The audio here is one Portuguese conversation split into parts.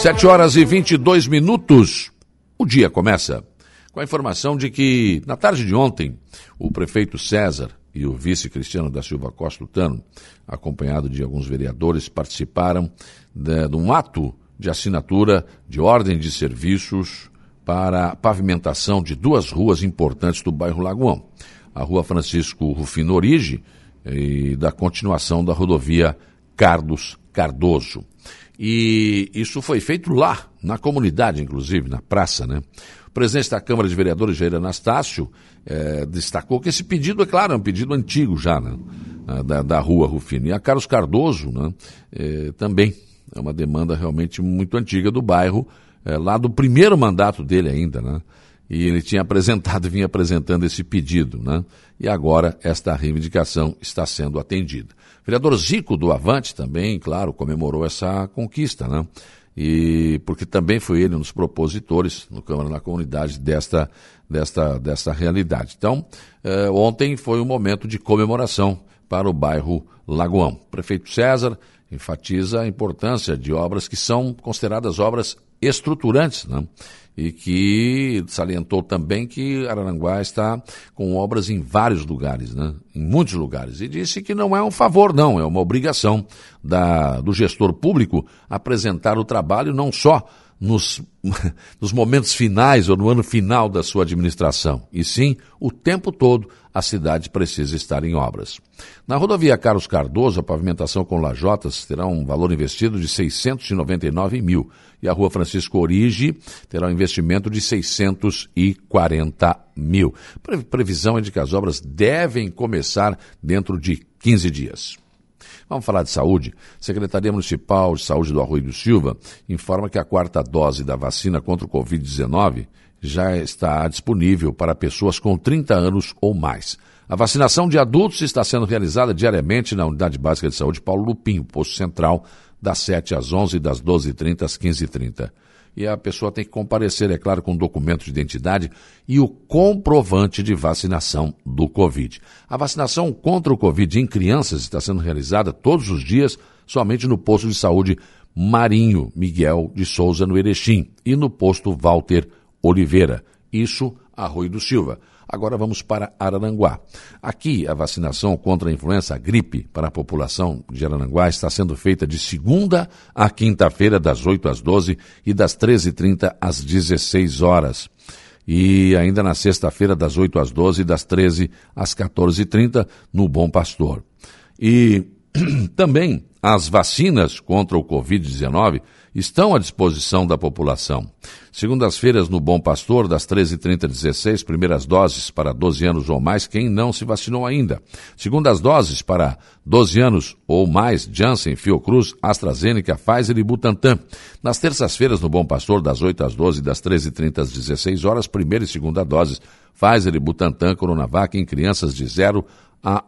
Sete horas e 22 minutos. O dia começa com a informação de que, na tarde de ontem, o prefeito César e o vice Cristiano da Silva Costa Lutano, acompanhado de alguns vereadores, participaram de, de um ato de assinatura de ordem de serviços para a pavimentação de duas ruas importantes do bairro Lagoão. A rua Francisco Rufino Origi e da continuação da rodovia Carlos Cardoso. E isso foi feito lá, na comunidade, inclusive, na praça, né? O presidente da Câmara de Vereadores, Jair Anastácio, eh, destacou que esse pedido, é claro, é um pedido antigo já, né? Da, da rua Rufino. E a Carlos Cardoso, né? Eh, também é uma demanda realmente muito antiga do bairro, eh, lá do primeiro mandato dele ainda, né? E ele tinha apresentado, vinha apresentando esse pedido, né? E agora esta reivindicação está sendo atendida. O vereador Zico do Avante também, claro, comemorou essa conquista, né? E porque também foi ele um dos propositores no Câmara na Comunidade desta, desta, desta realidade. Então, eh, ontem foi um momento de comemoração para o bairro Lagoão. O prefeito César enfatiza a importância de obras que são consideradas obras estruturantes, né? e que salientou também que Araranguá está com obras em vários lugares, né? em muitos lugares, e disse que não é um favor, não, é uma obrigação da, do gestor público apresentar o trabalho não só nos, nos momentos finais ou no ano final da sua administração, e sim o tempo todo a cidade precisa estar em obras. Na rodovia Carlos Cardoso, a pavimentação com lajotas terá um valor investido de 699 mil e a rua Francisco Origi terá um investimento de 640 mil. Previsão é de que as obras devem começar dentro de 15 dias. Vamos falar de saúde. Secretaria Municipal de Saúde do Arroio do Silva informa que a quarta dose da vacina contra o Covid-19 já está disponível para pessoas com 30 anos ou mais. A vacinação de adultos está sendo realizada diariamente na Unidade Básica de Saúde Paulo Lupinho, posto central, das 7 às 11 e das 12h30 às 15h30 e a pessoa tem que comparecer, é claro, com documento de identidade e o comprovante de vacinação do Covid. A vacinação contra o Covid em crianças está sendo realizada todos os dias somente no posto de saúde Marinho Miguel de Souza, no Erechim, e no posto Walter Oliveira. Isso, Arroio do Silva. Agora vamos para Araranguá. Aqui, a vacinação contra a influenza, a gripe, para a população de Araranguá está sendo feita de segunda a quinta-feira, das 8 às 12 e das 13h30 às 16 horas. E ainda na sexta-feira, das 8 às 12 e das 13 às 14h30, no Bom Pastor. E também as vacinas contra o Covid-19 estão à disposição da população. Segundas-feiras no Bom Pastor, das 13h30 às 16 primeiras doses para 12 anos ou mais, quem não se vacinou ainda. Segundas doses para 12 anos ou mais, Janssen, Fiocruz, AstraZeneca, Pfizer e Butantan. Nas terças-feiras no Bom Pastor, das 8 às 12 das 13h30 às 16 horas, primeira e segunda doses, Pfizer e Butantan, Coronavac em crianças de 0 a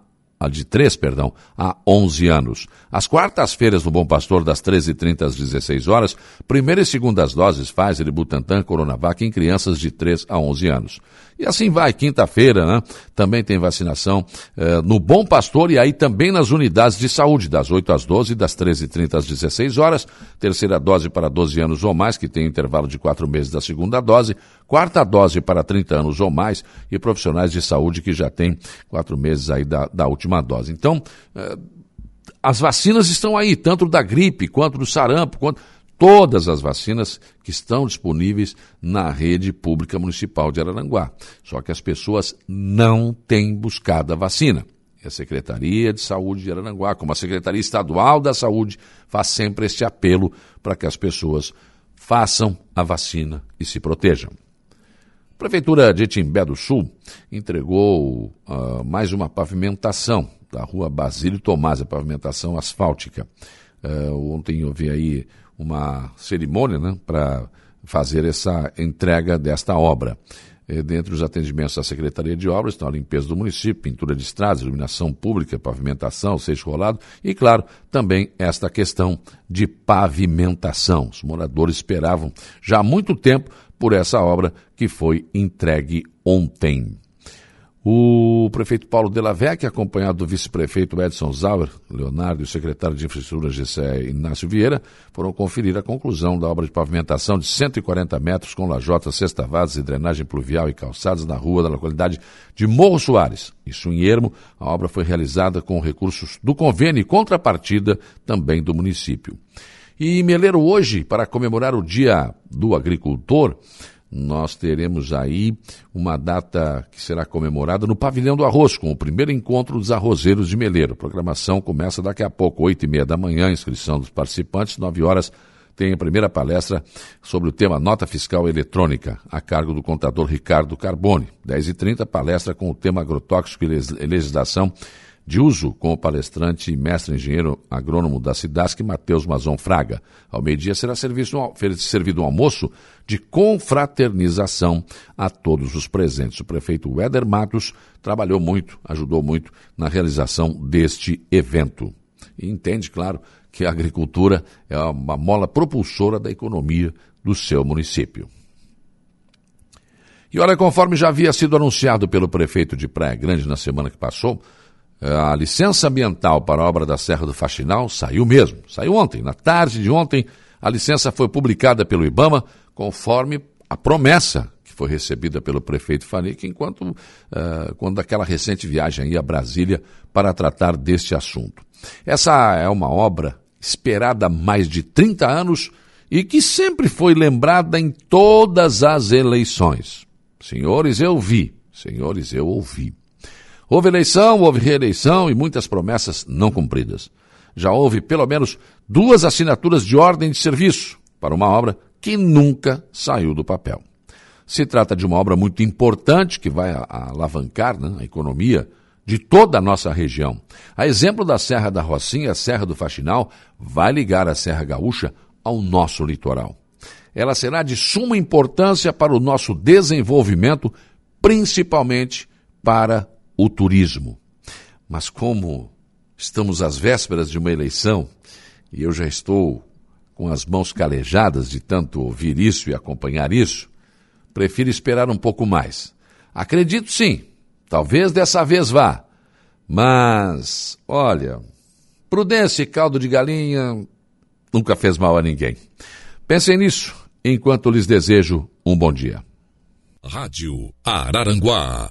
de 3, perdão, a 11 anos. Às quartas-feiras, no Bom Pastor, das 13h30 às 16 horas, primeira e segundas doses Pfizer e Butantan Coronavac em crianças de 3 a 11 anos. E assim vai, quinta-feira, né? Também tem vacinação eh, no Bom Pastor e aí também nas unidades de saúde, das 8 às 12, das 13h30 às 16 horas. Terceira dose para 12 anos ou mais, que tem intervalo de 4 meses da segunda dose. Quarta dose para 30 anos ou mais e profissionais de saúde que já têm 4 meses aí da, da última dose. Então, eh, as vacinas estão aí, tanto da gripe quanto do sarampo, quanto todas as vacinas que estão disponíveis na rede pública municipal de Araranguá. Só que as pessoas não têm buscado a vacina. E a Secretaria de Saúde de Araranguá, como a Secretaria Estadual da Saúde, faz sempre este apelo para que as pessoas façam a vacina e se protejam. Prefeitura de Timbé do Sul entregou uh, mais uma pavimentação da rua Basílio Tomás, a pavimentação asfáltica. Uh, ontem houve aí uma cerimônia né, para fazer essa entrega desta obra. E, dentre os atendimentos da Secretaria de Obras estão a limpeza do município, pintura de estradas, iluminação pública, pavimentação, seixo rolado e, claro, também esta questão de pavimentação. Os moradores esperavam já há muito tempo por essa obra que foi entregue ontem. O prefeito Paulo Della Vecchia, acompanhado do vice-prefeito Edson Zauer, Leonardo e o secretário de Infraestrutura GCE Inácio Vieira, foram conferir a conclusão da obra de pavimentação de 140 metros com lajotas, sextavadas e drenagem pluvial e calçadas na rua da localidade de Morro Soares. Isso em Ermo, a obra foi realizada com recursos do convênio e contrapartida também do município. E Meleiro hoje, para comemorar o Dia do Agricultor, nós teremos aí uma data que será comemorada no Pavilhão do Arroz, com o primeiro encontro dos arrozeiros de Meleiro. A programação começa daqui a pouco, oito e meia da manhã, inscrição dos participantes, nove horas tem a primeira palestra sobre o tema nota fiscal eletrônica, a cargo do contador Ricardo Carbone. Dez e trinta, palestra com o tema agrotóxico e legislação de uso com o palestrante e mestre engenheiro agrônomo da Cidasc, Matheus Mazon Fraga. Ao meio-dia será servido um, almoço de confraternização a todos os presentes. O prefeito Weder Matos trabalhou muito, ajudou muito na realização deste evento. E entende, claro, que a agricultura é uma mola propulsora da economia do seu município. E olha, conforme já havia sido anunciado pelo prefeito de Praia Grande na semana que passou, a licença ambiental para a obra da Serra do Faxinal saiu mesmo. Saiu ontem, na tarde de ontem, a licença foi publicada pelo IBAMA, conforme a promessa que foi recebida pelo prefeito Fanique, enquanto uh, quando aquela recente viagem a Brasília para tratar deste assunto. Essa é uma obra esperada há mais de 30 anos e que sempre foi lembrada em todas as eleições. Senhores, eu vi. Senhores, eu ouvi. Houve eleição, houve reeleição e muitas promessas não cumpridas. Já houve pelo menos duas assinaturas de ordem de serviço para uma obra que nunca saiu do papel. Se trata de uma obra muito importante que vai alavancar né, a economia de toda a nossa região. A exemplo da Serra da Rocinha, a Serra do Faxinal vai ligar a Serra Gaúcha ao nosso litoral. Ela será de suma importância para o nosso desenvolvimento, principalmente para o turismo. Mas como estamos às vésperas de uma eleição e eu já estou com as mãos calejadas de tanto ouvir isso e acompanhar isso, prefiro esperar um pouco mais. Acredito sim, talvez dessa vez vá. Mas, olha, prudência e caldo de galinha nunca fez mal a ninguém. Pensem nisso enquanto lhes desejo um bom dia. Rádio Araranguá